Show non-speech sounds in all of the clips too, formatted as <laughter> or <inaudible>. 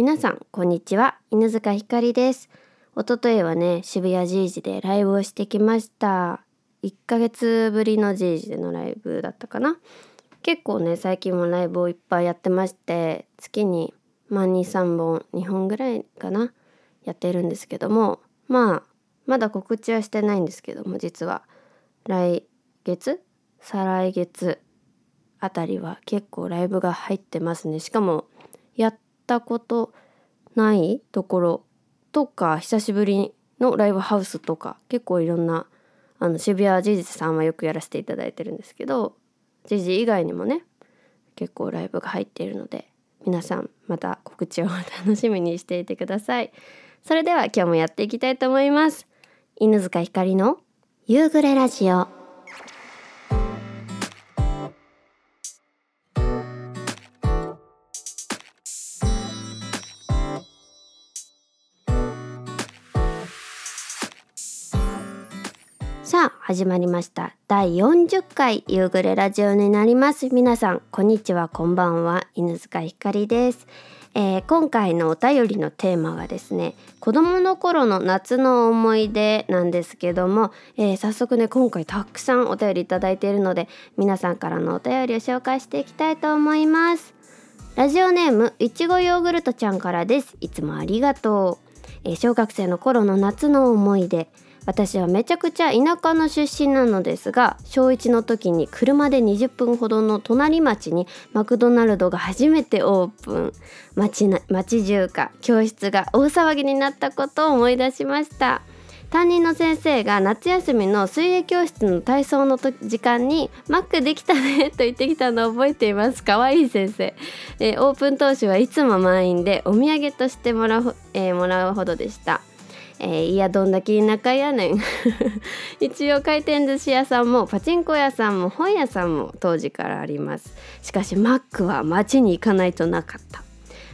皆さんこんにちは。犬塚ひかりです。一昨日はね渋谷 G 時でライブをしてきました。1ヶ月ぶりの G 時でのライブだったかな。結構ね最近もライブをいっぱいやってまして月にまあ23本2本ぐらいかなやってるんですけどもまあまだ告知はしてないんですけども実は。来月？再来月あたりは結構ライブが入ってますね。しかもったことないところとか久しぶりのライブハウスとか結構いろんなあの渋谷ジジさんはよくやらせていただいてるんですけどジジ以外にもね結構ライブが入っているので皆さんまた告知を楽しみにしていてください。それでは今日もやっていきたいと思います。犬塚ひかりの夕暮れラジオ。始まりました。第40回夕暮れラジオになります。皆さんこんにちはこんばんは。犬塚ひかりです、えー今回のお便りのテーマがですね子供の頃の夏の思い出なんですけども、えー早速ね今回たくさんお便りいただいているので皆さんからのお便りを紹介していきたいと思います。ラジオネームいちごヨーグルトちゃんからです。いつもありがとう、えー小学生の頃の夏の思い出。私はめちゃくちゃ田舎の出身なのですが小1の時に車で20分ほどの隣町にマクドナルドが初めてオープン。町な町中華教室が大騒ぎになったことを思い出しました。担任の先生が夏休みの水泳教室の体操の時間に「マックできたね」と言ってきたのを覚えています。かわいい先生、えーオープン当初はいつも満員でお土産としてもらう,、えーもらうほどでした。えーいやどんだけ田舎やねん。<laughs> 一応回転寿司屋さんもパチンコ屋さんも本屋さんも当時からあります。しかしマックは街に行かないとなかった。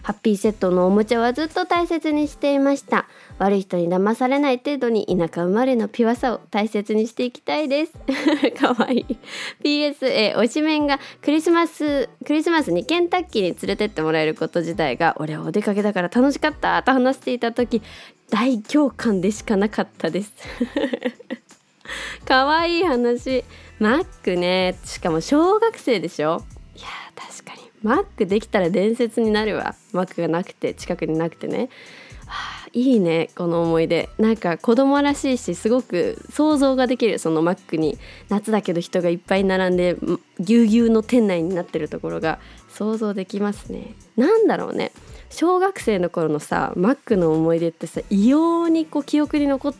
ハッピーセットのおもちゃはずっと大切にしていました。悪い人に騙されない程度に田舎生まれのピュアさを大切にしていきたいです。<laughs> かわいい。PSA 推しメンがクリスマスクリスマスにケンタッキーに連れてってもらえること自体が俺はお出かけだから楽しかったと話していた時大共感でしかなかったです。かわいい話。マックね。しかも小学生でしょ？いや確かに。マックできたら伝説になるわ。マックがなくて近くになくてね。はあいいね。この思い出。なんか子供らしいしすごく想像ができる。そのマックに。夏だけど人がいっぱい並んでぎゅうぎゅうの店内になってるところが想像できますね。なんだろうね。小学生の頃のさマックの思い出ってさ異様にこう記憶に残っ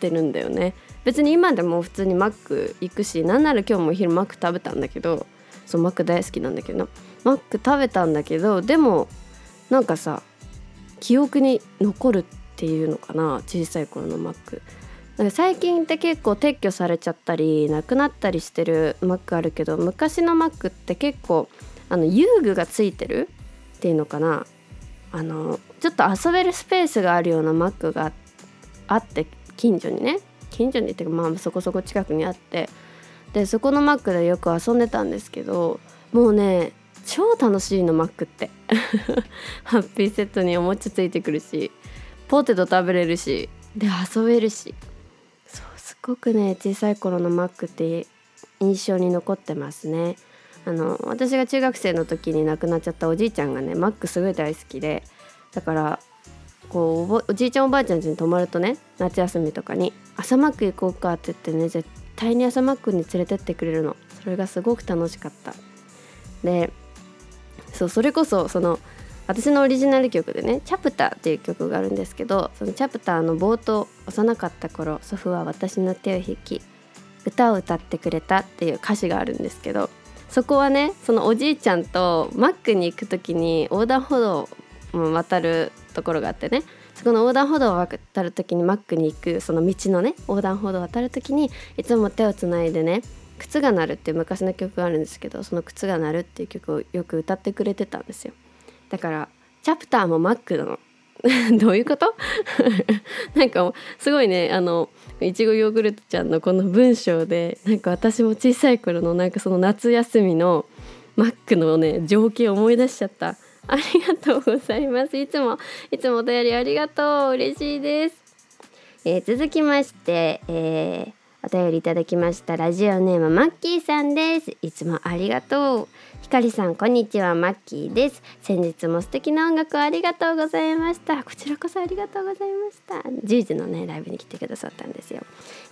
てるんだよね。別に今でも普通にマック行くしなんなら今日もお昼マック食べたんだけどそうマック大好きなんだけどマック食べたんだけどでもなんかさ記憶に残るっていうのかな小さい頃のマック。なんか最近って結構撤去されちゃったりなくなったりしてるマックあるけど昔のマックって結構あの遊具がついてるっていうのかな。あのちょっと遊べるスペースがあるようなマックがあって近所にね。近所にっていうかまあそこそこ近くにあって。でそこのマックでよく遊んでたんですけどもうね超楽しいのマックって。<laughs> ハッピーセットにおもちゃついてくるしポテト食べれるしで遊べるし。そうすごくね小さい頃のマックって印象に残ってますね。あの私が中学生の時に亡くなっちゃったおじいちゃんがねマックすごい大好きでだからこうおじいちゃんおばあちゃん家に泊まるとね夏休みとかに「朝マック行こうか」って言ってね絶対に朝マックに連れてってくれるの。それがすごく楽しかった。でそうそれこそその私のオリジナル曲でね「チャプター」っていう曲があるんですけどそのチャプターの冒頭幼かった頃祖父は私の手を引き歌を歌ってくれたっていう歌詞があるんですけどそこはねそのおじいちゃんとマックに行く時に横断歩道を渡るところがあってねそこの横断歩道を渡る時にマックに行くその道のね横断歩道を渡る時にいつも手をつないでね「靴が鳴る」っていう昔の曲があるんですけどその「靴が鳴る」っていう曲をよく歌ってくれてたんですよ。だからチャプターもマックなの。<laughs> どういうこと？<laughs> なんかすごいねあのいちごヨーグルトちゃんのこの文章でなんか私も小さい頃のなんかその夏休みのマックのね情景を思い出しちゃった。ありがとうございます。いつもいつもお便りありがとう。嬉しいです、えー、続きまして、えー、お便りいただきましたラジオネームマッキーさんです。いつもありがとう。ひかりさんこんにちはマッキーです。先日も素敵な音楽をありがとうございました。こちらこそありがとうございました。10時のねライブに来てくださったんですよ。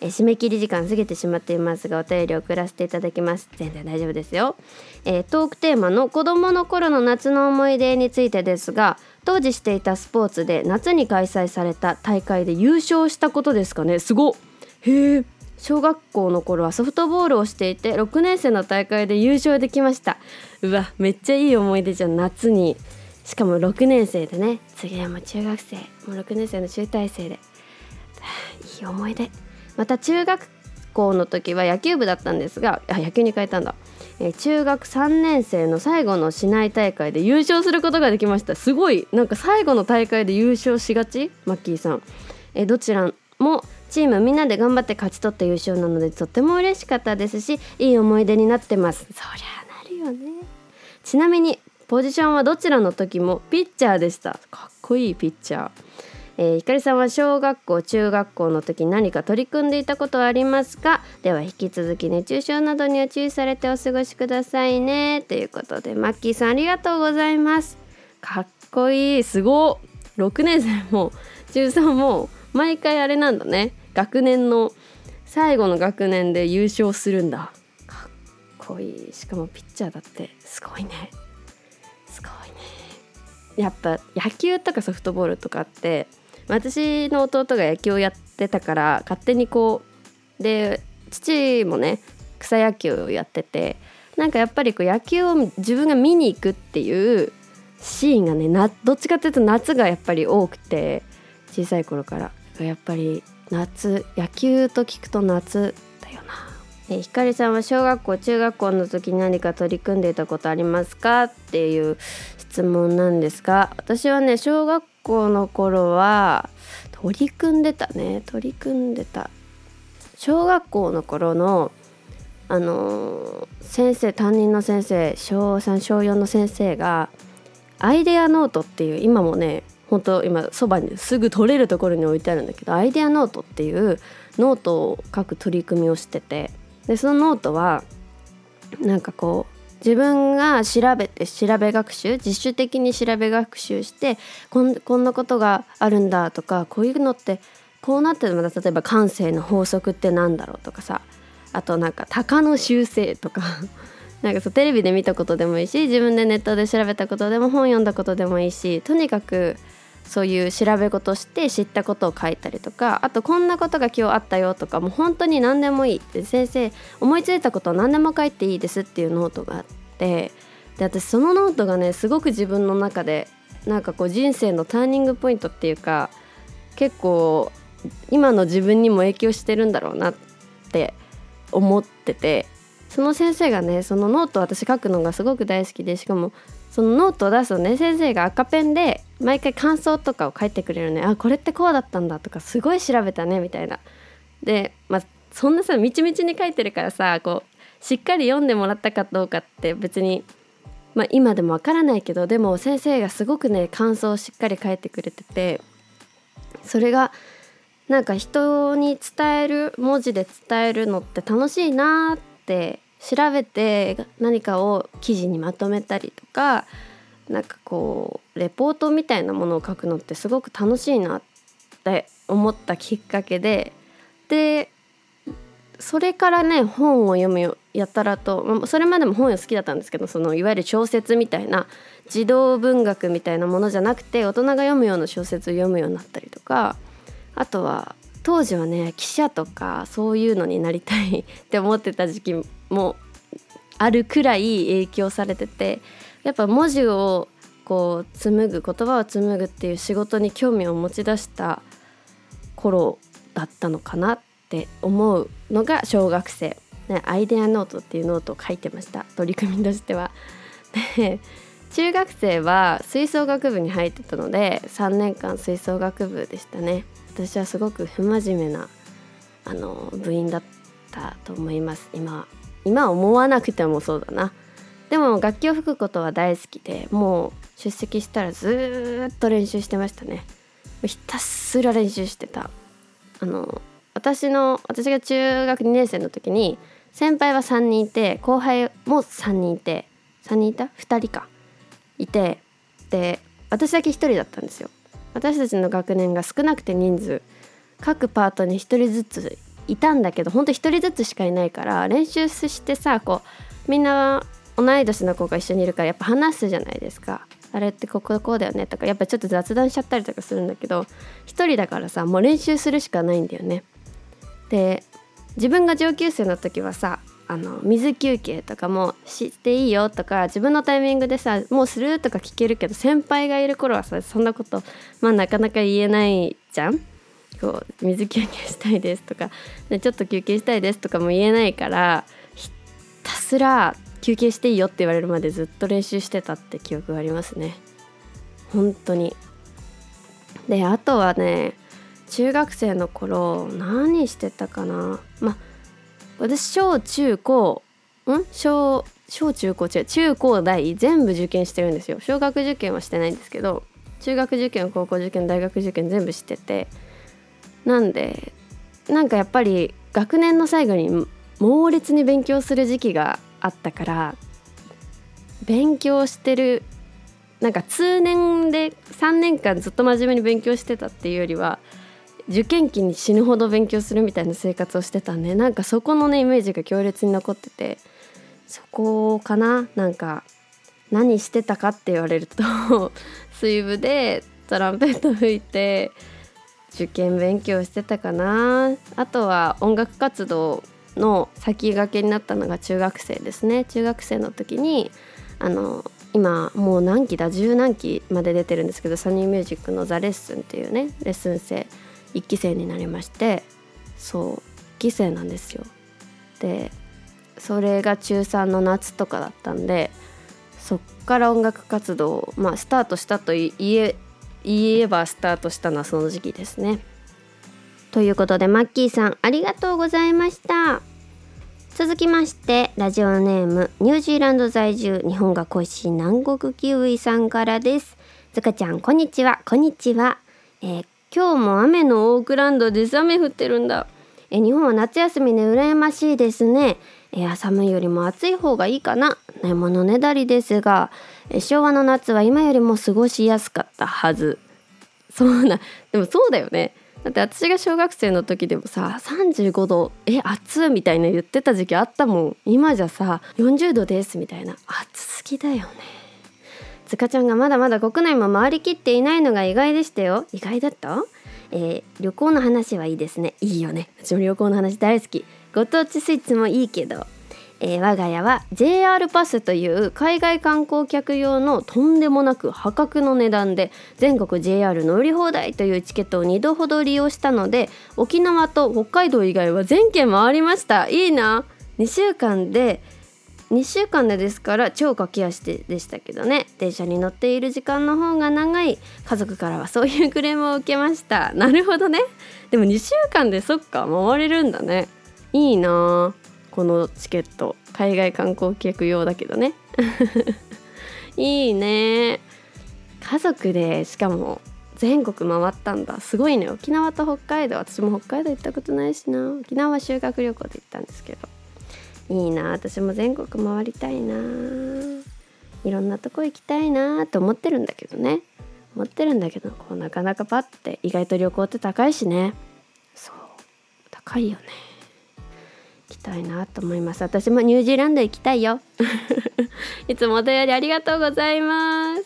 え締め切り時間過ぎてしまっていますがお便りを送らせていただきます。全然大丈夫ですよ、えー、トークテーマの子供の頃の夏の思い出についてですが当時していたスポーツで夏に開催された大会で優勝したことですかね。すごへえ小学校の頃はソフトボールをしていて6年生の大会で優勝できました。うわめっちゃいい思い出じゃん夏に。しかも6年生でね。次はもう中学生。もう6年生の集大成で。いい思い出。また中学校の時は野球部だったんですがあ野球に変えたんだ、え、中学3年生の最後の市内大会で優勝することができました。すごいなんか最後の大会で優勝しがち？マッキーさん、え、どちらもチームみんなで頑張って勝ち取った優勝なのでとっても嬉しかったですしいい思い出になってます。そりゃなるよね。ちなみにポジションはどちらの時もピッチャーでした。かっこいいピッチャー。えー、ひかりさんは小学校中学校の時何か取り組んでいたことはありますか？では引き続き熱中症などには注意されてお過ごしくださいね。ということでマッキーさんありがとうございます。かっこいい。すご6年生も中3も毎回あれなんだね。学年の最後の学年で優勝するんだ。かっこいい。しかもピッチャーだってすごいね。すごいね。やっぱ野球とかソフトボールとかって私の弟が野球をやってたから勝手にこうで父もね草野球をやっててなんかやっぱりこう野球を自分が見に行くっていうシーンがねなどっちかっていうと夏がやっぱり多くて小さい頃から。やっぱり夏野球と聞くと夏だよな。えひかりさんは小学校中学校の時に何か取り組んでいたことありますかっていう質問なんですが私はね小学校の頃は取り組んでたね。取り組んでた。小学校の頃のあのー、先生担任の先生小3小4の先生がアイデアノートっていう今もね本当今そばにすぐ取れるところに置いてあるんだけどアイデアノートっていうノートを書く取り組みをしててでそのノートはなんかこう自分が調べて調べ学習自主的に調べ学習してこんこんなことがあるんだとかこういうのってこうなってるの例えば慣性の法則って何だろうとかさあとなんか鷹の習性とか <laughs> なんかそうテレビで見たことでもいいし自分でネットで調べたことでも本読んだことでもいいしとにかくそういう調べ事して知ったことを書いたりとかあとこんなことが今日あったよとかもう本当に何でもいいって先生思いついたことを何でも書いていいですっていうノートがあってで私そのノートがねすごく自分の中でなんかこう人生のターニングポイントっていうか結構今の自分にも影響してるんだろうなって思っててその先生がねそのノート私書くのがすごく大好きでしかもそのノートを出すとね先生が赤ペンで毎回感想とかを書いてくれるねあこれってこうだったんだとかすごい調べたねみたいな。でまあそんなさみちみちに書いてるからさこうしっかり読んでもらったかどうかって別に、まあ、今でもわからないけどでも先生がすごくね感想をしっかり書いてくれててそれがなんか人に伝える文字で伝えるのって楽しいなって調べて何かを記事にまとめたりとかなんかこうレポートみたいなものを書くのってすごく楽しいなって思ったきっかけででそれからね本を読むよやたらとそれまでも本を好きだったんですけどそのいわゆる小説みたいな児童文学みたいなものじゃなくて大人が読むような小説を読むようになったりとかあとは当時はね記者とかそういうのになりたいって思ってた時期もあるくらい影響されててやっぱ文字をこう紡ぐ言葉を紡ぐっていう仕事に興味を持ち出した頃だったのかなって思うのが小学生、ね、アイデアノートっていうノートを書いてました。取り組みとしては。で中学生は吹奏楽部に入ってたので3年間吹奏楽部でしたね。私はすごく不真面目なあの部員だったと思います今は。今思わなくてもそうだな。でも楽器を吹くことは大好きでもう出席したらずっと練習してましたね。ひたすら練習してた。あの私の私が中学2年生の時に先輩は3人いて後輩も3人いて3人いた？2人か。いてで私だけ1人だったんですよ。私たちの学年が少なくて人数。各パートに1人ずついたんだけどほんと1人ずつしかいないから練習してさこうみんな同い年の子が一緒にいるからやっぱ話すじゃないですか。あれってこここうだよねとかやっぱちょっと雑談しちゃったりとかするんだけど1人だからさもう練習するしかないんだよね。で自分が上級生の時はさあの水休憩とかもしていいよとか自分のタイミングでさもうするとか聞けるけど先輩がいる頃はさそんなことまあなかなか言えないじゃん。こう水休憩したいですとかちょっと休憩したいですとかも言えないからひたすら休憩していいよって言われるまでずっと練習してたって記憶がありますね。本当に。であとはね中学生の頃何してたかな。まあ私小中高ん？小小中高中中高大全部受験してるんですよ。小学受験はしてないんですけど中学受験高校受験大学受験全部しててなんでなんかやっぱり学年の最後に猛烈に勉強する時期があったから勉強してるなんか通年で3年間ずっと真面目に勉強してたっていうよりは受験期に死ぬほど勉強するみたいな生活をしてたんでなんかそこのねイメージが強烈に残っててそこかななんか何してたかって言われると <laughs> 水部でトランペット吹いて受験勉強してたかな。あとは音楽活動の先駆けになったのが中学生ですね。中学生の時にあの今もう何期だ？十何期まで出てるんですけどサニーミュージックの「ザ・レッスンっていうねレッスン生1期生になりましてそう1期生なんですよ。でそれが中3の夏とかだったんでそっから音楽活動まあスタートしたと言え言えばスタートしたのはその時期ですね。ということでマッキーさんありがとうございました。続きましてラジオネームニュージーランド在住日本が恋しい南国キウイさんからです。ずかちゃんこんにちは。こんにちは、えー、今日も雨のオークランドで雨降ってるんだ。え日本は夏休みで羨ましいですね。え寒いよりも暑い方がいいかな。ないものねだりですが。昭和の夏は今よりも過ごしやすかったはず。そうなでもそうだよね。だって私が小学生の時でもさ35度え暑みたいな言ってた時期あったもん。今じゃさ40度ですみたいな。暑すぎだよね。塚ちゃんがまだまだ国内も回りきっていないのが意外でしたよ。意外だった？えー、旅行の話はいいですね。いいよね。私も旅行の話大好き。ご当地スイーツもいいけど。えー、我が家は JR パスという海外観光客用のとんでもなく破格の値段で全国 JR 乗り放題というチケットを2度ほど利用したので沖縄と北海道以外は全県回りました。いいな。2週間で2週間でですから超駆け足でしたけどね。電車に乗っている時間の方が長い。家族からはそういうクレームを受けました。なるほどね。でも2週間でそっか回れるんだね。いいな。あこのチケット海外観光客用だけどね。<laughs> いいね。家族でしかも全国回ったんだ。すごいね。沖縄と北海道。私も北海道行ったことないしな。沖縄は修学旅行で行ったんですけど。いいな。私も全国回りたいな。いろんなとこ行きたいなと思ってるんだけどね。思ってるんだけどこうなかなかパッて意外と旅行って高いしね。そう。高いよね。きたいなと思います。私もニュージーランド行きたいよ。<laughs> いつもお便りありがとうございます。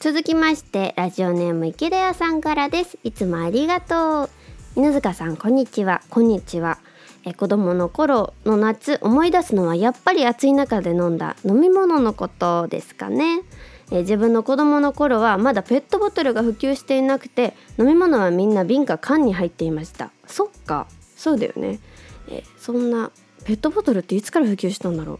続きましてラジオネーム池田屋さんからです。いつもありがとう。犬塚さんこんにちは。こんにちは。え子供の頃の夏思い出すのはやっぱり暑い中で飲んだ飲み物のことですかね。え自分の子供の頃はまだペットボトルが普及していなくて飲み物はみんな瓶か缶に入っていました。そっか。そうだよね。えそんなペットボトルっていつから普及したんだろう？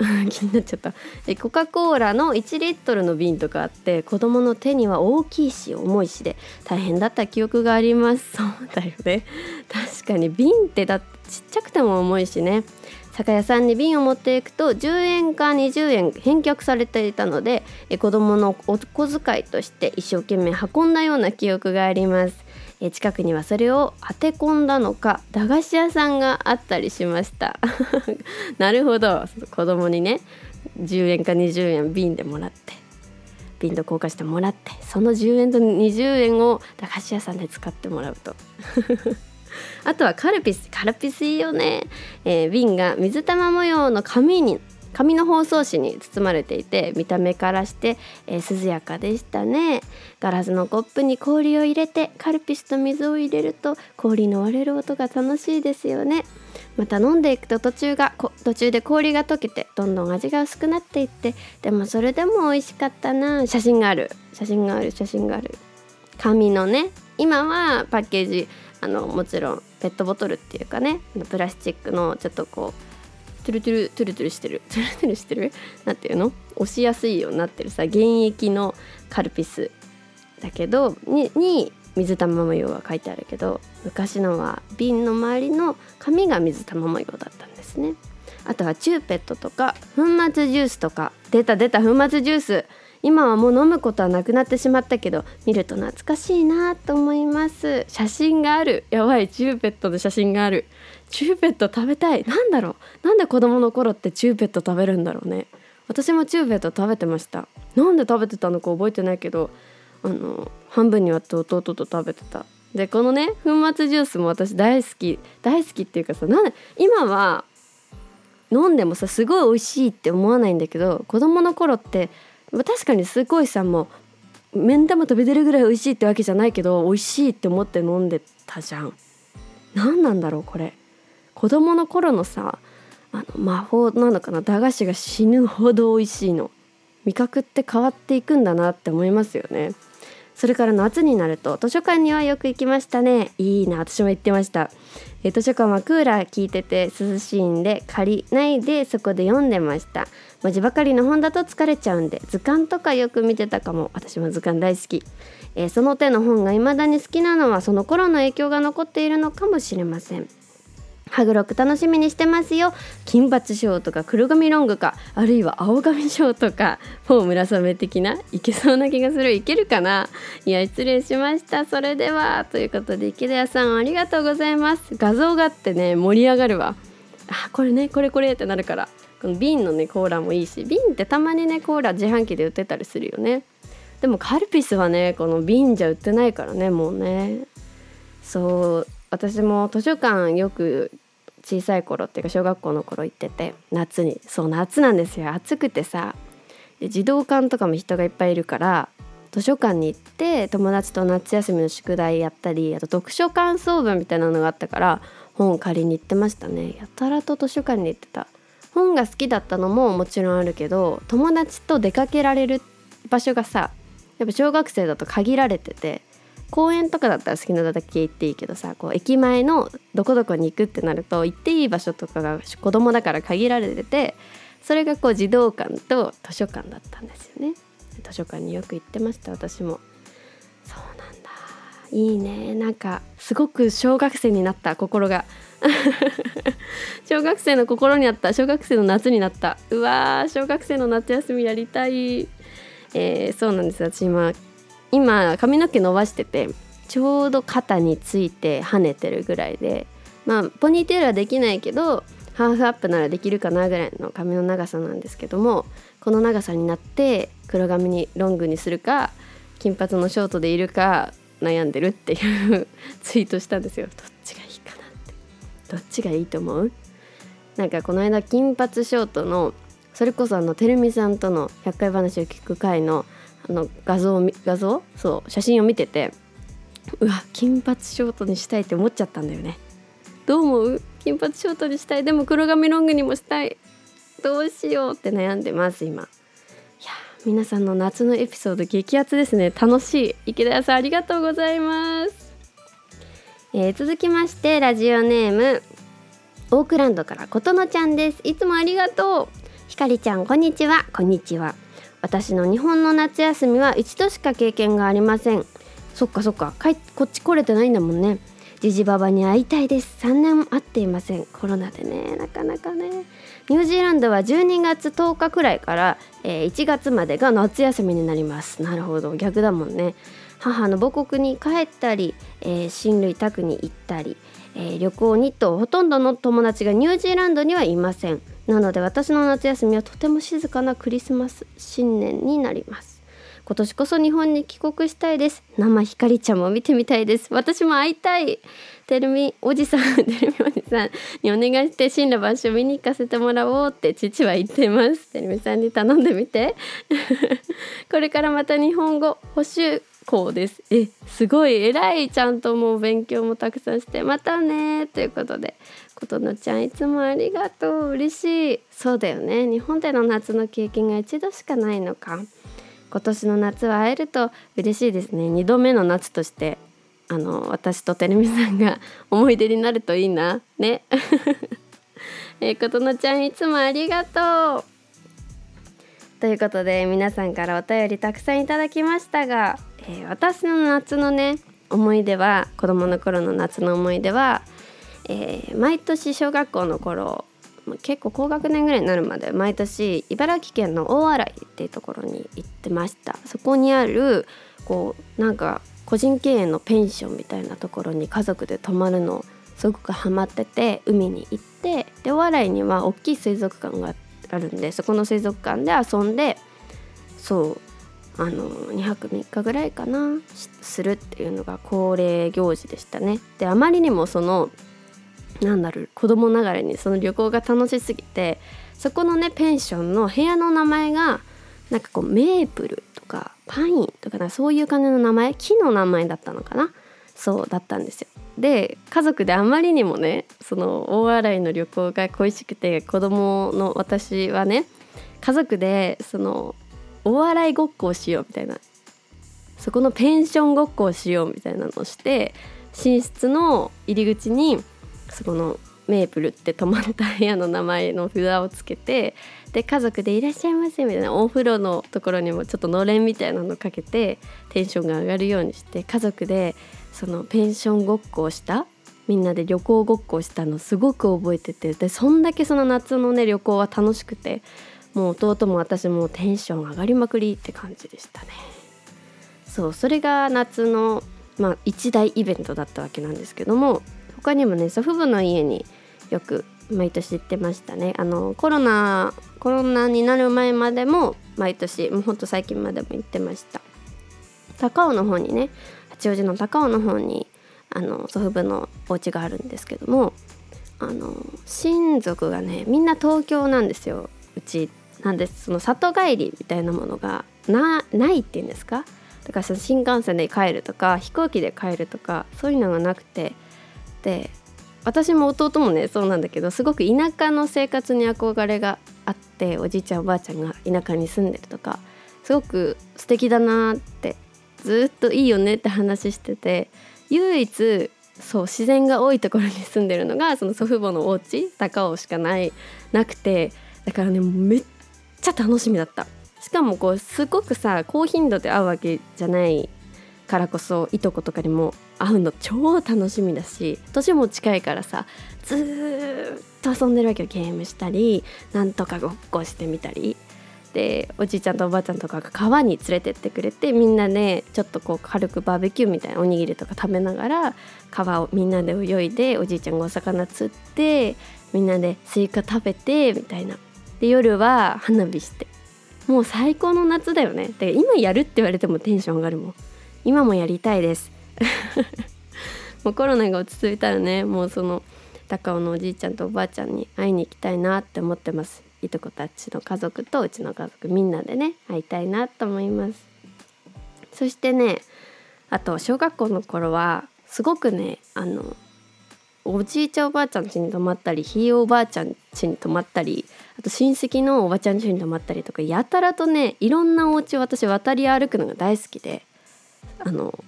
<laughs> 気になっちゃった。えコカ・コーラの1リットルの瓶とかあって子供の手には大きいし重いしで大変だった記憶があります。<laughs> そうだよね。確かに瓶ってだってちっちゃくても重いしね。酒屋さんに瓶を持っていくと10円か20円返却されていたのでえ子供のお小遣いとして一生懸命運んだような記憶があります。え近くにはそれを当て込んだのか駄菓子屋さんがあったりしました。<laughs> なるほど。子供にね10円か20円瓶でもらって瓶と交換してもらってその10円と20円を駄菓子屋さんで使ってもらうと。<laughs> あとはカルピスカルピスいいよね、えー、瓶が水玉模様の紙に紙の包装紙に包まれていて見た目からして、えー、涼やかでしたね。ガラスのコップに氷を入れてカルピスと水を入れると氷の割れる音が楽しいですよね。また飲んでいくと途中が途中で氷が溶けてどんどん味が薄くなっていってでもそれでも美味しかったな。写真がある。写真がある写真がある。紙のね今はパッケージあのもちろんペットボトルっていうかねプラスチックのちょっとこうトゥルトゥルトゥルトゥルしてる。<laughs> トゥルトゥルしてる？なんていうの？押しやすいようになってるさ原液のカルピスだけどにに水玉模様が書いてあるけど昔のは瓶の周りの紙が水玉模様だったんですね。あとはチューペットとか粉末ジュースとか出た出た粉末ジュース。今はもう飲むことはなくなってしまったけど見ると懐かしいなと思います。写真がある。やばいチューペットの写真がある。チューペット食べたい。なんだろう。なんで子供の頃ってチューペット食べるんだろうね。私もチューペット食べてました。なんで食べてたのか覚えてないけどあの半分に割って弟と食べてた。でこのね粉末ジュースも私大好き。大好きっていうかさなんで今は飲んでもさすごい美味しいって思わないんだけど子供の頃って確かにすごいさもう目ん玉飛び出るぐらい美味しいってわけじゃないけど美味しいって思って飲んでたじゃん。何なんだろうこれ。子供の頃のさあの魔法なのかな駄菓子が死ぬほど美味しいの。味覚って変わっていくんだなって思いますよね。それから夏になると図書館にはよく行きましたね。いいな私も行ってました。え図書館はクーラー効いてて涼しいんで借りないでそこで読んでました。文字ばかりの本だと疲れちゃうんで図鑑とかよく見てたかも。私も図鑑大好き、えー、その手の本が未だに好きなのはその頃の影響が残っているのかもしれません。ハグロック楽しみにしてますよ。金髪ショーとか黒髪ロングかあるいは青髪ショーとかもう村雨的ないけそうな気がする。いけるかな。いや失礼しました。それではということで池田屋さんありがとうございます。画像があってね盛り上がるわ。あこれねこれこれってなるからこの瓶のねコーラもいいし瓶ってたまにねコーラ自販機で売ってたりするよね。でもカルピスはねこの瓶じゃ売ってないからねもうね。そう私も図書館よく小さい頃っていうか小学校の頃行ってて夏にそう夏なんですよ。暑くてさで児童館とかも人がいっぱいいるから図書館に行って友達と夏休みの宿題やったりあと読書感想文みたいなのがあったから本借りに行ってましたね。やたらと図書館に行ってた。本が好きだったのももちろんあるけど友達と出かけられる場所がさやっぱ小学生だと限られてて公園とかだったら好きなだけ行っていいけどさこう駅前のどこどこに行くってなると行っていい場所とかが子供だから限られててそれがこう児童館と図書館だったんですよね。図書館によく行ってました私も。そうなんだ。いいね。なんかすごく小学生になった心が。<laughs> 小学生の心にあった小学生の夏になった。うわー小学生の夏休みやりたい。えー、そうなんです。私今今髪の毛伸ばしててちょうど肩について跳ねてるぐらいでまあポニーテールはできないけどハーフアップならできるかなぐらいの髪の長さなんですけどもこの長さになって黒髪にロングにするか金髪のショートでいるか悩んでるっていうツイートしたんですよ。どっちがいいかなって。どっちがいいと思う？なんかこの間金髪ショートのそれこそあのてるみさんとの100回話を聞く回のの画像画像？そう写真を見ててうわ金髪ショートにしたいって思っちゃったんだよね。どう思う？金髪ショートにしたい？でも黒髪ロングにもしたい。どうしようって悩んでます今。いや皆さんの夏のエピソード激アツですね。楽しい。池田さんありがとうございます、えー、続きましてラジオネームオークランドからことのちゃんです。いつもありがとう。ひかりちゃんこんにちは。こんにちは。私の日本の夏休みは一度しか経験がありません。そっかそっか。こっち来れてないんだもんね。ジジババに会いたいです。3年会っていません。コロナでね。なかなかね。ニュージーランドは12月10日くらいから、えー、1月までが夏休みになります。なるほど。逆だもんね。母の母国に帰ったり、えー、親類宅に行ったり、えー、旅行にとほとんどの友達がニュージーランドにはいません。なので私の夏休みはとても静かなクリスマス新年になります。今年こそ日本に帰国したいです。生ひかりちゃんも見てみたいです。私も会いたい。てるみおじさんてるみおじさんにお願いして死んだ場所見に行かせてもらおうって父は言ってます。てるみさんに頼んでみて。<laughs> これからまた日本語補習校です。えすごい。偉い。ちゃんともう勉強もたくさんして。またね。ということで。ことのちゃんいつもありがとう。嬉しい。そうだよね。日本での夏の経験が一度しかないのか。今年の夏は会えると嬉しいですね。2度目の夏としてあの私とてるみさんが <laughs> 思い出になるといいな。ね。<laughs> えー、ことのちゃんいつもありがとう。ということで皆さんからお便りたくさんいただきましたが、えー、私の夏のね思い出は子供の頃の夏の思い出は、えー、毎年小学校の頃結構高学年ぐらいになるまで毎年茨城県の大洗っていうところに行ってました。そこにあるこうなんか個人経営のペンションみたいなところに家族で泊まるのすごくハマってて海に行ってで大洗には大きい水族館があってあるんでそこの水族館で遊んでそうあの2泊3日ぐらいかなするっていうのが恒例行事でしたね。であまりにもそのなんだろう子供ながらにその旅行が楽しすぎてそこのねペンションの部屋の名前がなんかこうメープルとかパインとかなそういう感じの名前木の名前だったのかなそうだったんですよ。で家族であまりにもねその大洗の旅行が恋しくて子供の私はね家族でその大洗ごっこをしようみたいな。そこのペンションごっこをしようみたいなのをして寝室の入り口にそこのメープルって泊まった部屋の名前の札をつけてで家族で「いらっしゃいませ」みたいなお風呂のところにもちょっとのれんみたいなのかけてテンションが上がるようにして家族でそのペンションごっこをしたみんなで旅行ごっこをしたのすごく覚えててでそんだけその夏のね旅行は楽しくてもう弟も私もテンション上がりまくりって感じでしたね。そうそれが夏の、まあ、一大イベントだったわけなんですけども他にもね祖父母の家によく毎年行ってましたねあのコロナコロナになる前までも毎年もうほんと最近までも行ってました高尾の方にね八王子の高尾の方にあの祖父母のお家があるんですけどもあの親族がねみんな東京なんですよ。うちなんですその里帰りみたいなものがないっていうんですか？だからその新幹線で帰るとか飛行機で帰るとかそういうのがなくて。で私も弟もねそうなんだけどすごく田舎の生活に憧れがあっておじいちゃんおばあちゃんが田舎に住んでるとかすごく素敵だなってずっといいよねって話してて唯一そう自然が多いところに住んでるのがその祖父母のお家高尾しかないなくてだからねめっちゃ楽しみだった。しかもこうすごくさ高頻度で会うわけじゃないからこそいとことかにも会うの超楽しみだし年も近いからさずっと遊んでるわけよ。ゲームしたりなんとかごっこしてみたり。でおじいちゃんとおばあちゃんとかが川に連れてってくれてみんなでちょっとこう軽くバーベキューみたいなおにぎりとか食べながら川をみんなで泳いでおじいちゃんがお魚釣ってみんなでスイカ食べてみたいな。で夜は花火して。もう最高の夏だよね。で今やるって言われてもテンション上がるもん。今もやりたいです。<laughs> もうコロナが落ち着いたらねもうその高尾のおじいちゃんとおばあちゃんに会いに行きたいなって思ってます。いとこたちの家族とうちの家族みんなでね会いたいなと思いますそしてねあと小学校の頃はすごくねあのおじいちゃんおばあちゃん家に泊まったりひいおばあちゃん家に泊まったりあと親戚のおばちゃん家に泊まったりとかやたらとねいろんなお家を私渡り歩くのが大好きであの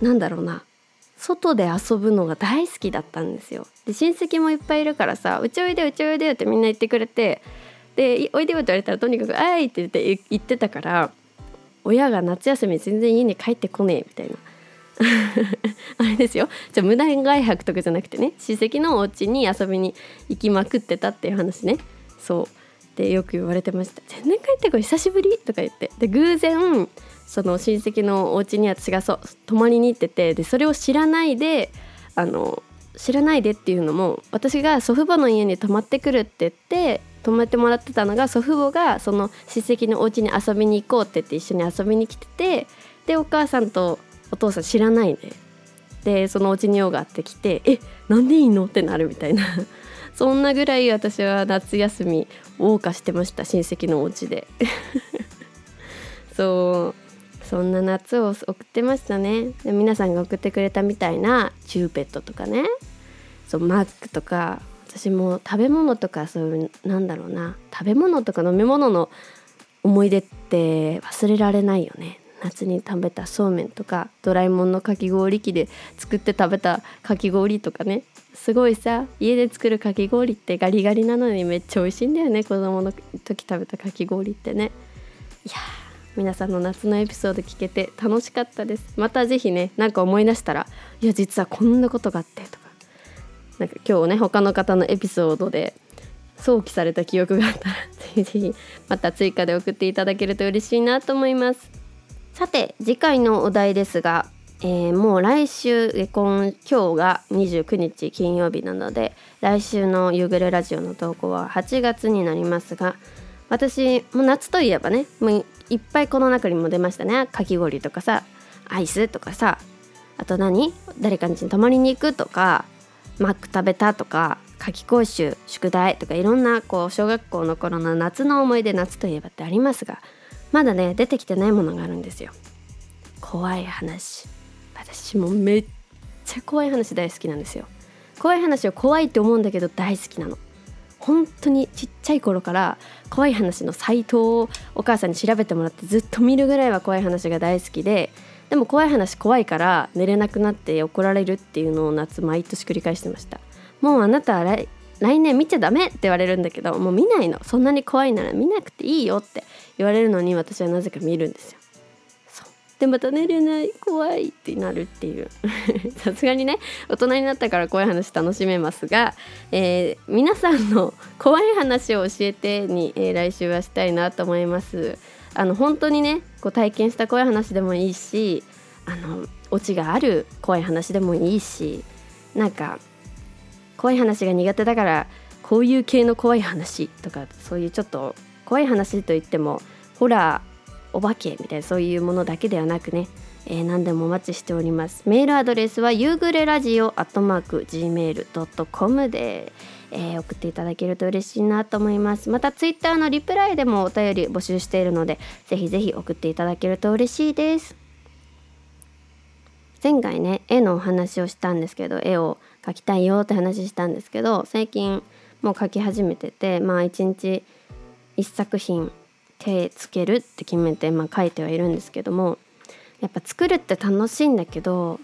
なんだろうな外で遊ぶのが大好きだったんですよ。で親戚もいっぱいいるからさ「うちおいでうちおいで」ってみんな言ってくれてで「おいでよ」って言われたらとにかく「あい」って言って言ってたから親が夏休み全然家に帰ってこねえみたいな。<laughs> あれですよ。じゃあ無駄外泊とかじゃなくてね親戚のお家に遊びに行きまくってたっていう話ね。そう。でよく言われてました「全然帰ってこい久しぶり」とか言って。で偶然その親戚のお家に私がそう泊まりに行っててでそれを知らないであの知らないでっていうのも私が祖父母の家に泊まってくるって言って泊めてもらってたのが祖父母がその親戚のお家に遊びに行こうって言って一緒に遊びに来ててでお母さんとお父さん知らないででそのお家に用があってきて「えなんでいいの?」ってなるみたいな。<laughs> そんなぐらい私は夏休み謳歌してました親戚のお家で。<laughs> そう。そんな夏を送ってましたね。で皆さんが送ってくれたみたいなチューペットとかね。そうマックとか私も食べ物とかそういうなんだろうな食べ物とか飲み物の思い出って忘れられないよね。夏に食べたそうめんとかドラえもんのかき氷機で作って食べたかき氷とかね。すごいさ家で作るかき氷ってガリガリなのにめっちゃ美味しいんだよね。子供の時食べたかき氷ってね。いや皆さんの夏のエピソード聞けて楽しかったです。また是非ね何か思い出したらいや実はこんなことがあってとか。なんか今日ね他の方のエピソードで想起された記憶があったらぜひぜひまた追加で送っていただけると嬉しいなと思います。さて次回のお題ですが、えー、もう来週今今日が29日金曜日なので来週の夕暮れラジオの投稿は8月になりますが私も夏といえばねもういっぱいこの中にも出ましたね。かき氷とかさアイスとかさあと何？誰かに泊まりに行くとかマック食べたとか夏期講習宿題とかいろんなこう小学校の頃の夏の思い出夏といえばってありますがまだね出てきてないものがあるんですよ。怖い話。私もめっちゃ怖い話大好きなんですよ。怖い話を怖いって思うんだけど大好きなの。本当にちっちゃい頃から怖い話のサイトをお母さんに調べてもらってずっと見るぐらいは怖い話が大好きででも怖い話怖いから寝れなくなって怒られるっていうのを夏毎年繰り返してましたもうあなた来来年見ちゃダメって言われるんだけどもう見ないのそんなに怖いなら見なくていいよって言われるのに私はなぜか見るんですよ。でまた寝れない怖いってなるっていう <laughs> さすがにね大人になったから怖い話楽しめますが、えー、皆さんの怖い話を教えてに、えー、来週はしたいなと思います。あの本当にねこう体験した怖い話でもいいしあのオチがある怖い話でもいいしなんか怖い話が苦手だからこういう系の怖い話とかそういうちょっと怖い話といってもホラーお化けみたいなそういうものだけではなくね、えー、何でもお待ちしております。メールアドレスは夕暮れラジオアットえー、送っていただけると嬉しいなと思いますまたツイッターのリプライでもお便り募集しているのでぜひぜひ送っていただけると嬉しいです前回ね絵のお話をしたんですけど絵を描きたいよって話したんですけど最近もう描き始めててまあ一日1作品手つけるって決めて、まあ、書いてはいるんですけどもやっぱ作るって楽しいんだけど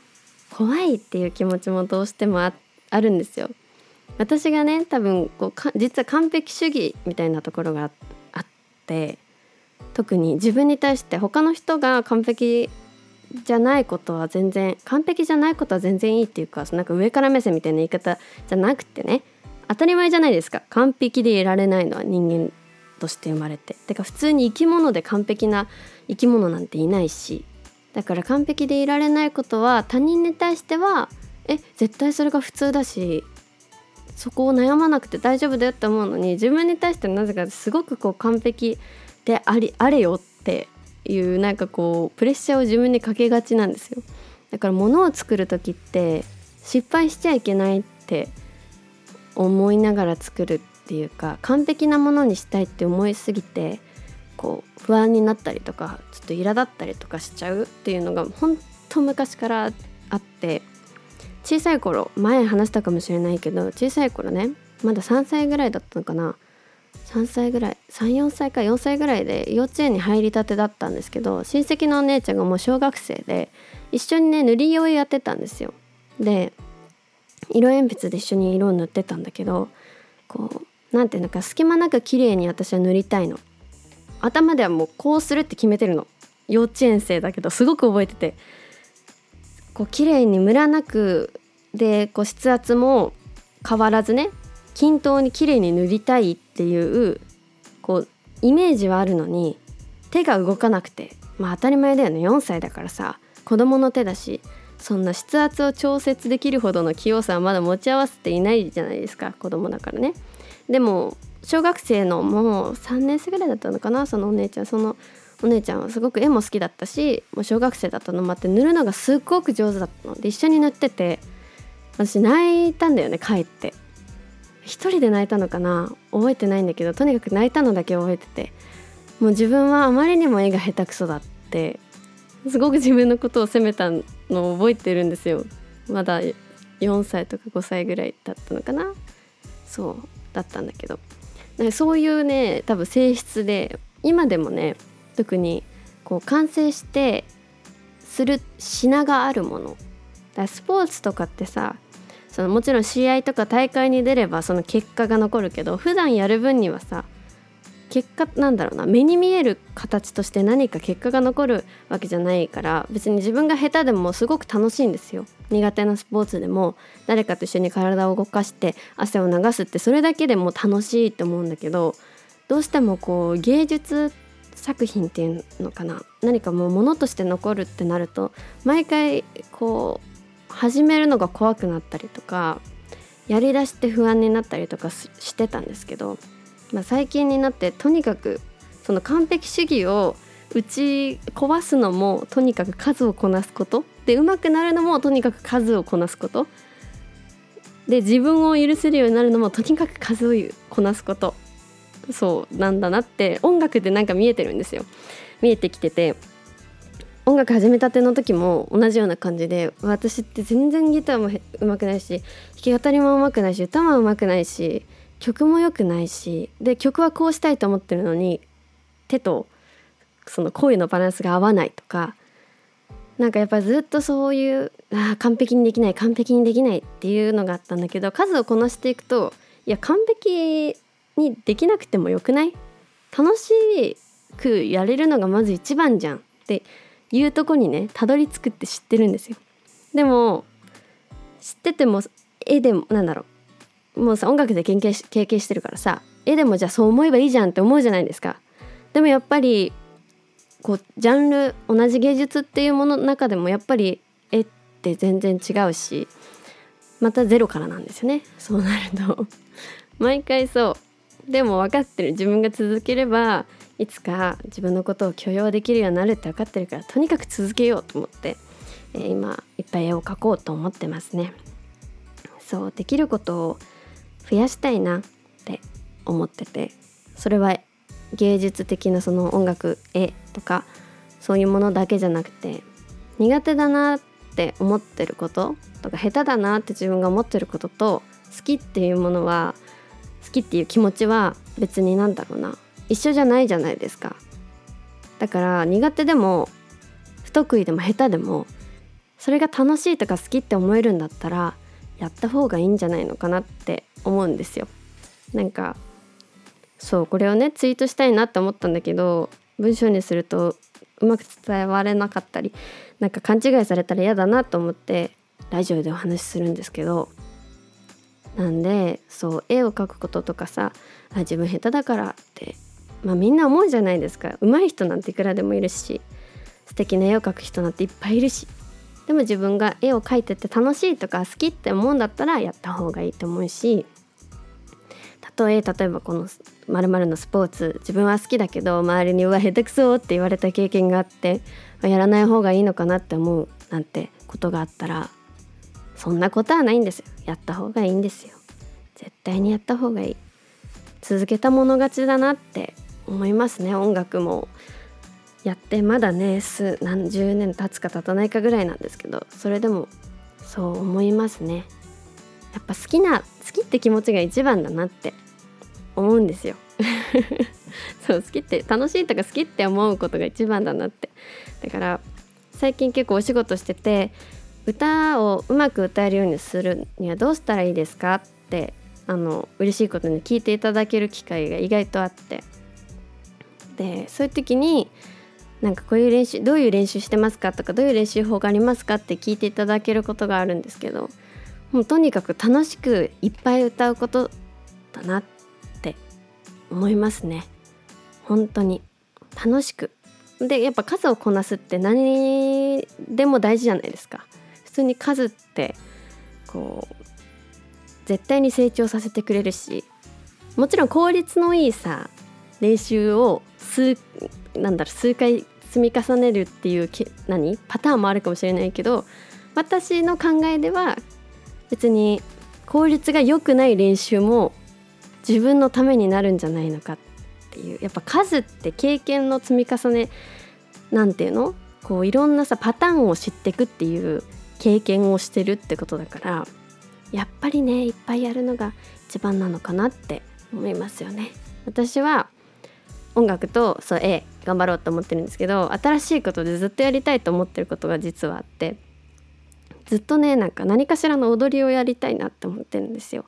怖いっていう気持ちもどうしてもあるんですよ。私がね多分こう実は完璧主義みたいなところがあって特に自分に対して他の人が完璧じゃないことは全然完璧じゃないことは全然いいっていうかなんか上から目線みたいな言い方じゃなくてね当たり前じゃないですか。完璧でいられないのは人間として生まれて。てか普通に生き物で完璧な生き物なんていないし。だから完璧でいられないことは他人に対してはえ絶対それが普通だしそこを悩まなくて大丈夫だよって思うのに自分に対してなぜかすごくこう完璧でありあれよっていうなんかこうプレッシャーを自分にかけがちなんですよ。だから物を作る時って失敗しちゃいけないって思いながら作るっていうか完璧なものにしたいって思いすぎてこう不安になったりとかちょっと苛立ったりとかしちゃうっていうのが本当昔からあって小さい頃前話したかもしれないけど小さい頃ねまだ3歳ぐらいだったのかな。3歳ぐらい34歳か4歳ぐらいで幼稚園に入りたてだったんですけど親戚のお姉ちゃんがもう小学生で一緒にね塗り絵をやってたんですよ。で色鉛筆で一緒に色を塗ってたんだけどこう何ていうのか隙間なく綺麗に私は塗りたいの。頭ではもうこうするって決めてるの。幼稚園生だけどすごく覚えてて。こう綺麗にムラなくでこう筆圧も変わらずね均等に綺麗に塗りたいっていうこうイメージはあるのに手が動かなくてまあ当たり前だよね4歳だからさ子供の手だしそんな筆圧を調節できるほどの器用さはまだ持ち合わせていないじゃないですか子供だからね。でも小学生のもう3年生ぐらいだったのかなそのお姉ちゃんそのお姉ちゃんはすごく絵も好きだったしもう小学生だったのもあって塗るのがすっごく上手だったの。で一緒に塗ってて私泣いたんだよね帰って。一人で泣いたのかな？覚えてないんだけどとにかく泣いたのだけ覚えてて。もう自分はあまりにも絵が下手くそだってすごく自分のことを責めたのを覚えてるんですよ。まだ4歳とか5歳ぐらいだったのかな？そうだったんだけど。そういうね多分性質で今でもね特にこう完成してする品があるもの。だスポーツとかってさそのもちろん試合とか大会に出ればその結果が残るけど普段やる分にはさ結果なんだろうな。目に見える形として何か結果が残るわけじゃないから別に自分が下手でもすごく楽しいんですよ。苦手なスポーツでも誰かと一緒に体を動かして汗を流すってそれだけでも楽しいって思うんだけどどうしてもこう芸術作品っていうのかな。何かもうものとして残るってなると毎回こう始めるのが怖くなったりとかやりだして不安になったりとかしてたんですけどまあ、最近になってとにかくその完璧主義を打ち壊すのもとにかく数をこなすこと。で上手くなるのもとにかく数をこなすこと。で自分を許せるようになるのもとにかく数をこなすこと。そうなんだなって音楽でなんか見えてるんですよ。見えてきてて。音楽始めたての時も同じような感じで私って全然ギターも上手くないし弾き語りも上手くないし歌も上手くないし曲も良くないしで曲はこうしたいと思ってるのに手とその声のバランスが合わないとかなんかやっぱずっとそういうあ完璧にできない完璧にできないっていうのがあったんだけど数をこなしていくといや完璧にできなくてもよくない？楽しくやれるのがまず一番じゃんっていうとこにねたどり着くって知ってるんですよ。でも知ってても絵でもなんだろう。もうさ音楽で経験し経験してるからさ絵でもじゃあそう思えばいいじゃんって思うじゃないですか。でもやっぱりこうジャンル同じ芸術っていうものの中でもやっぱり絵って全然違うしまたゼロからなんですよね。そうなると。毎回そう。でも分かってる自分が続ければいつか自分のことを許容できるようになるって分かってるからとにかく続けようと思って、えー、今いっぱい絵を描こうと思ってますね。そうできることを増やしたいなって思っててそれは芸術的なその音楽絵とかそういうものだけじゃなくて苦手だなって思ってることとか下手だなって自分が思ってることと好きっていうものはきっていう気持ちは別になんだろうな。一緒じゃないじゃないですか。だから苦手でも不得意でも下手でもそれが楽しいとか好きって思えるんだったらやった方がいいんじゃないのかなって思うんですよ。なんかそうこれをねツイートしたいなって思ったんだけど文章にするとうまく伝われなかったりなんか勘違いされたら嫌だなと思ってラジオでお話しするんですけどなんでそう絵を描くこととかさあ自分下手だからってまあみんな思うじゃないですか。上手い人なんていくらでもいるし素敵な絵を描く人なんていっぱいいるし。でも自分が絵を描いてて楽しいとか好きって思うんだったらやった方がいいと思うしたとえ例えばこの〇〇のスポーツ自分は好きだけど周りに「うわ下手くそ」って言われた経験があってやらない方がいいのかなって思うなんてことがあったらそんなことはないんですよ。やった方がいいんですよ。絶対にやった方がいい。続けたもの勝ちだなって思いますね。音楽も。やってまだね数何十年経つか経たないかぐらいなんですけど。それでもそう思いますね。やっぱ好きな好きって気持ちが一番だなって思うんですよ。<laughs> そう好きって楽しいとか好きって思うことが一番だなって。だから最近結構お仕事してて歌をうまく歌えるようにするにはどうしたらいいですか？ってあの嬉しいことに聞いていただける機会が意外とあって。でそういう時になんかこういう練習どういう練習してますかとかどういう練習法がありますかって聞いていただけることがあるんですけどもうとにかく楽しくいっぱい歌うことだなって思いますね。本当に。楽しく。でやっぱ数をこなすって何でも大事じゃないですか。普通に数ってこう絶対に成長させてくれるしもちろん効率のいいさ練習を数なんだろう数回積み重ねるっていう何？パターンもあるかもしれないけど私の考えでは別に効率が良くない練習も自分のためになるんじゃないのかっていう。やっぱ数って経験の積み重ねなんていうの？こういろんなさパターンを知ってくっていう経験をしてるってことだからやっぱりねいっぱいやるのが一番なのかなって思いますよね。私は音楽とそう絵頑張ろうと思ってるんですけど新しいことでずっとやりたいと思ってることが実はあってずっとねなんか何かしらの踊りをやりたいなって思ってるんですよ。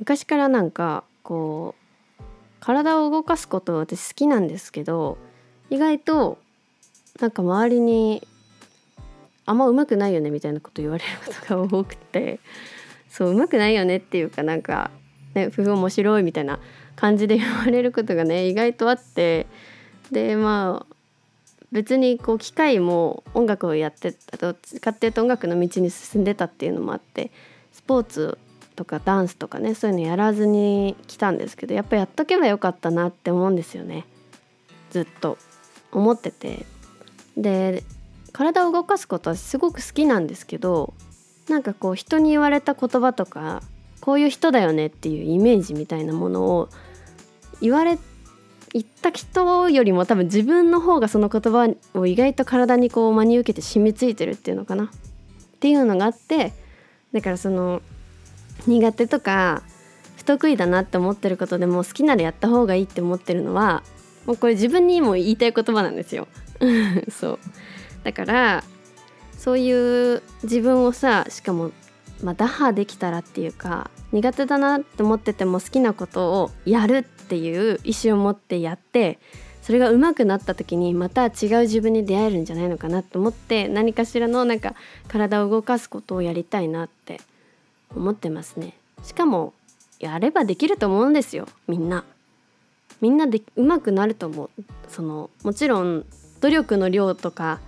昔からなんかこう体を動かすこと私好きなんですけど意外となんか周りにあんま上手くないよねみたいなこと言われることが多くて。そう上手くないよねっていうかなんかね夫婦面白いみたいな感じで言われることがね意外とあって。でまあ別にこう機械も音楽をやってどっちかっていうと音楽の道に進んでたっていうのもあって。スポーツとかダンスとかねそういうのやらずに来たんですけどやっぱやっとけばよかったなって思うんですよね。ずっと思ってて。で体を動かすことはすごく好きなんですけどなんかこう人に言われた言葉とかこういう人だよねっていうイメージみたいなものを言われ言った人よりも多分自分の方がその言葉を意外と体にこう真に受けて染みついてるっていうのかな。っていうのがあってだからその苦手とか不得意だなって思ってることでも好きならやった方がいいって思ってるのはもうこれ自分にも言いたい言葉なんですよ。<laughs> そう。だからそういう自分をさしかも、まあ、打破できたらっていうか苦手だなって思ってても好きなことをやるっていう意思を持ってやってそれが上手くなった時にまた違う自分に出会えるんじゃないのかなと思って何かしらのなんか体を動かすことをやりたいなって思ってますね。しかもやればできると思うんですよみんな。みんなで上手くなると思うそのもちろん努力の量とか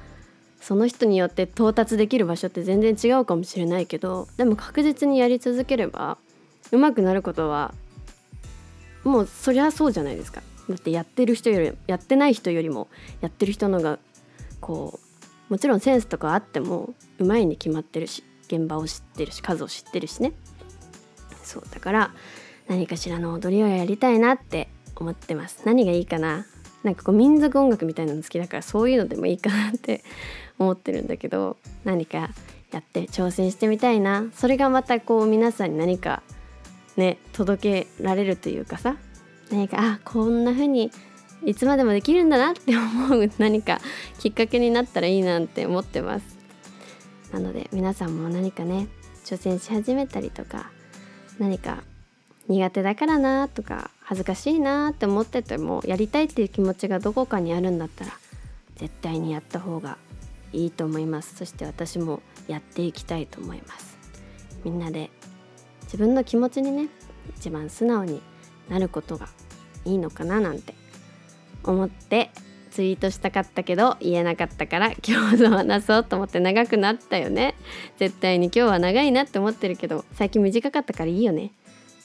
その人によって到達できる場所って全然違うかもしれないけどでも確実にやり続ければ上手くなることはもうそりゃそうじゃないですか。だってやってる人よりやってない人よりもやってる人のがこうもちろんセンスとかあってもうまいに決まってるし現場を知ってるし数を知ってるしね。そうだから何かしらの踊りをやりたいなって思ってます。何がいいかな。なんかこう民族音楽みたいなの好きだからそういうのでもいいかなって思ってるんだけど何かやって挑戦してみたいな。それがまたこう皆さんに何かね届けられるというかさ何かあこんな風にいつまでもできるんだなって思う <laughs> 何かきっかけになったらいいなって思ってます。なので皆さんも何かね挑戦し始めたりとか何か苦手だからなとか恥ずかしいなって思っててもやりたいっていう気持ちがどこかにあるんだったら絶対にやった方がいいと思います。そして私もやっていきたいと思います。みんなで自分の気持ちにね一番素直になることがいいのかななんて思ってツイートしたかったけど言えなかったから今日の話そうと思って長くなったよね。絶対に今日は長いなって思ってるけど最近短かったからいいよね。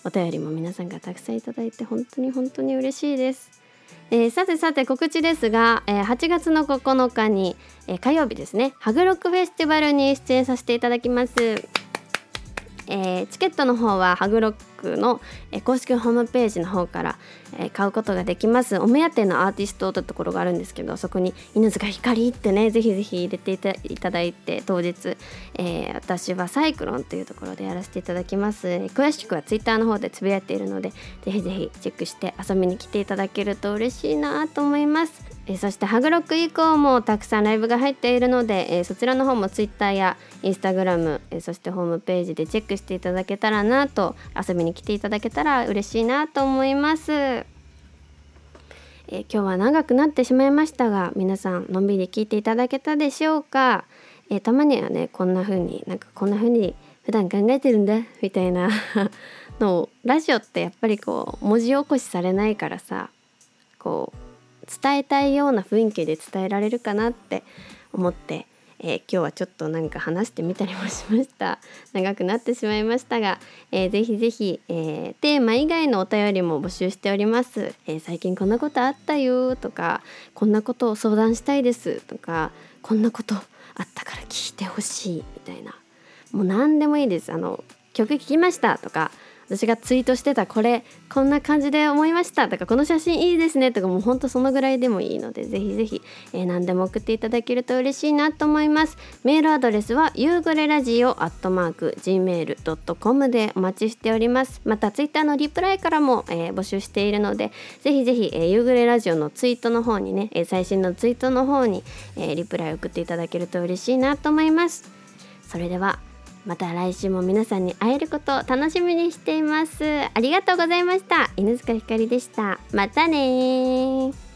お便りも皆さんがたくさんいただいて本当に本当に嬉しいです。えー、さてさて告知ですが、えー、8月の9日に、えー、火曜日ですねハグロックフェスティバルに出演させていただきます。えー、チケットの方はハグロックの、公式ホームページの方から、買うことができます。お目当てのアーティストってところがあるんですけどそこに犬塚ひかりってねぜひぜひ入れていただいて当日、えー、私はサイクロンというところでやらせていただきます。詳しくはツイッターの方でつぶやいているのでぜひぜひチェックして遊びに来ていただけると嬉しいなと思います。そしてハグロック以降もたくさんライブが入っているので、そちらの方も Twitter や Instagram、そしてホームページでチェックしていただけたらなと遊びにに来ていただけたら嬉しいなと思います。え、今日は長くなってしまいましたが皆さんのんびり聞いていただけたでしょうか、え、たまにはねこんな風になんかこんな風に普段考えてるんだみたいな <laughs> のラジオってやっぱりこう文字起こしされないからさこう伝えたいような雰囲気で伝えられるかなって思ってえー、今日はちょっとなんか話してみたりもしました。<laughs> 長くなってしまいましたが、えー、ぜひぜひ、えー、テーマ以外のお便りも募集しております、えー、最近こんなことあったよとかこんなことを相談したいですとかこんなことあったから聞いてほしいみたいな。もう何でもいいです。あの曲聴きましたとか私がツイートしてたこれこんな感じで思いました。とかこの写真いいですねとかもうほんとそのぐらいでもいいのでぜひぜひ、えー、何でも送っていただけると嬉しいなと思います。メールアドレスは夕暮れラジオアットマーク gmail.com でお待ちしております。またツイッターのリプライからも、えー、募集しているのでぜひぜひ、えー、夕暮れラジオのツイートの方にね、え最新のツイートの方に、えリプライ送っていただけると嬉しいなと思います。それではまた来週も皆さんに会えることを楽しみにしています。ありがとうございました。犬塚ひかりでした。またね